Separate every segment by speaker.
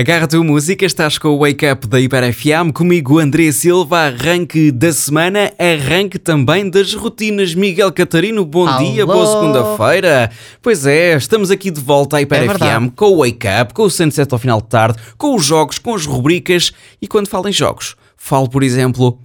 Speaker 1: Agarra a tua música, estás com o Wake Up da Hiper FM, comigo André Silva, arranque da semana, arranque também das rotinas. Miguel Catarino, bom
Speaker 2: Alô.
Speaker 1: dia, boa segunda-feira. Pois é, estamos aqui de volta à Hiper
Speaker 2: É
Speaker 1: FM,
Speaker 2: verdade.
Speaker 1: com o Wake Up, com o Sunset ao final de tarde, com os jogos, com as rubricas e quando falo em jogos, falo, por exemplo,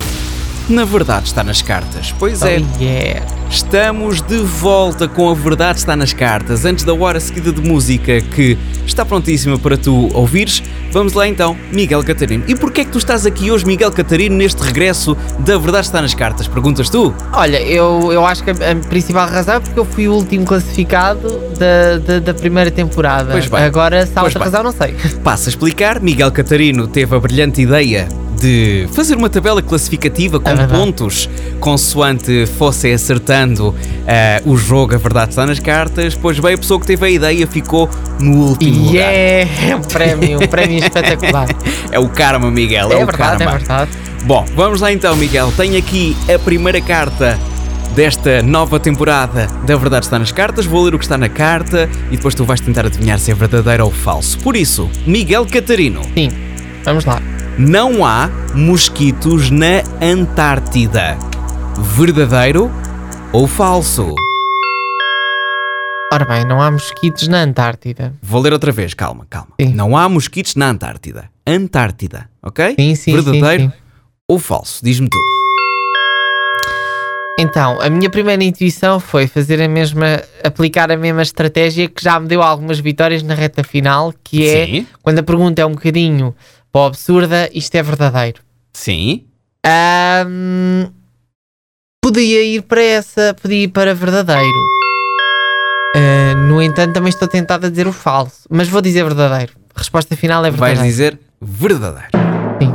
Speaker 1: na verdade está nas cartas. Pois é.
Speaker 2: Oh, yeah.
Speaker 1: Estamos de volta com a Verdade Está nas Cartas. Antes da hora seguida de música que está prontíssima para tu ouvires, vamos lá então, Miguel Catarino. E porquê é que tu estás aqui hoje, Miguel Catarino, neste regresso da Verdade Está nas Cartas? Perguntas tu?
Speaker 2: Olha, eu, eu acho que a, principal razão é porque eu fui o último classificado da, da, da primeira temporada.
Speaker 1: Pois bem.
Speaker 2: Agora, se há outra razão, não sei.
Speaker 1: Passo a explicar. Miguel Catarino teve a brilhante ideia de fazer uma tabela classificativa com
Speaker 2: É
Speaker 1: pontos consoante fosse acertando eh, o jogo A Verdade Está nas Cartas. Pois bem, a pessoa que teve a ideia ficou no último lugar.
Speaker 2: Yeah! Um prémio, um prémio espetacular.
Speaker 1: É o karma, Miguel. É,
Speaker 2: É
Speaker 1: o
Speaker 2: verdade, é
Speaker 1: karma.
Speaker 2: verdade.
Speaker 1: Bom, vamos lá então, Miguel. Tenho aqui a primeira carta desta nova temporada da Verdade Está nas Cartas. Vou ler o que está na carta e depois tu vais tentar adivinhar se é verdadeiro ou falso. Por isso, Miguel Catarino,
Speaker 2: Sim, vamos lá.
Speaker 1: Não há mosquitos na Antártida. Verdadeiro ou falso?
Speaker 2: Ora bem, não há mosquitos na Antártida.
Speaker 1: Vou ler outra vez, calma, calma.
Speaker 2: Sim.
Speaker 1: Não há mosquitos na Antártida. Antártida, ok?
Speaker 2: Sim, sim,
Speaker 1: Verdadeiro
Speaker 2: sim, sim.
Speaker 1: ou falso? Diz-me tu.
Speaker 2: Então, a minha primeira intuição foi fazer a mesma, aplicar a mesma estratégia que já me deu algumas vitórias na reta final, que é
Speaker 1: Sim.
Speaker 2: quando a pergunta é um bocadinho pó absurda, isto é verdadeiro.
Speaker 1: Sim.
Speaker 2: Ahm, podia ir para essa, podia ir para verdadeiro. Ah, no entanto, também estou tentado a dizer o falso, mas vou dizer verdadeiro. A resposta final é
Speaker 1: Vais
Speaker 2: verdadeiro.
Speaker 1: dizer verdadeiro.
Speaker 2: Sim.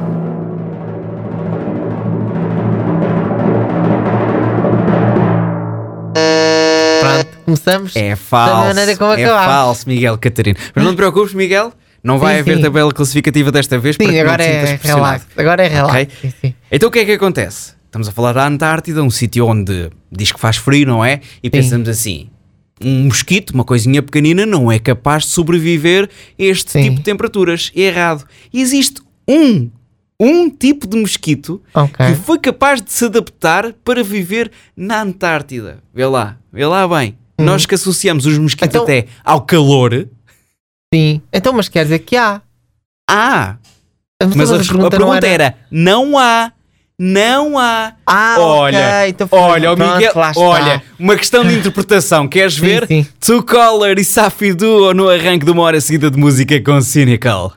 Speaker 2: Pronto, começamos.
Speaker 1: É falso.
Speaker 2: maneira como
Speaker 1: é falso, Miguel Catarino. Mas não te preocupes, Miguel. Não vai
Speaker 2: Sim,
Speaker 1: haver
Speaker 2: sim.
Speaker 1: tabela classificativa desta vez para
Speaker 2: Sim,
Speaker 1: que não
Speaker 2: agora é relax. Agora é relax.
Speaker 1: Ok.
Speaker 2: Sim.
Speaker 1: Então o que é que acontece? Estamos a falar da Antártida, um sítio onde diz que faz frio, não é? E pensamos assim: um mosquito, uma coisinha pequenina, não é capaz de sobreviver a este tipo de temperaturas. É errado. Existe um, um tipo de mosquito
Speaker 2: Ok.
Speaker 1: que foi capaz de se adaptar para viver na Antártida. Vê lá, vê lá bem. Nós que associamos os mosquitos
Speaker 2: Então-
Speaker 1: até ao calor.
Speaker 2: Sim. Então, mas quer dizer que há.
Speaker 1: Ah,
Speaker 2: Mas,
Speaker 1: mas a,
Speaker 2: a
Speaker 1: a pergunta,
Speaker 2: não
Speaker 1: era... não há, não há.
Speaker 2: Ah,
Speaker 1: olha,
Speaker 2: ok, então
Speaker 1: olha, o
Speaker 2: pronto,
Speaker 1: Miguel,
Speaker 2: está.
Speaker 1: olha, uma questão de interpretação. Queres
Speaker 2: Sim,
Speaker 1: ver?
Speaker 2: sim.
Speaker 1: Two Color e Safi Duo no arranque de uma hora seguida de música com Cynical.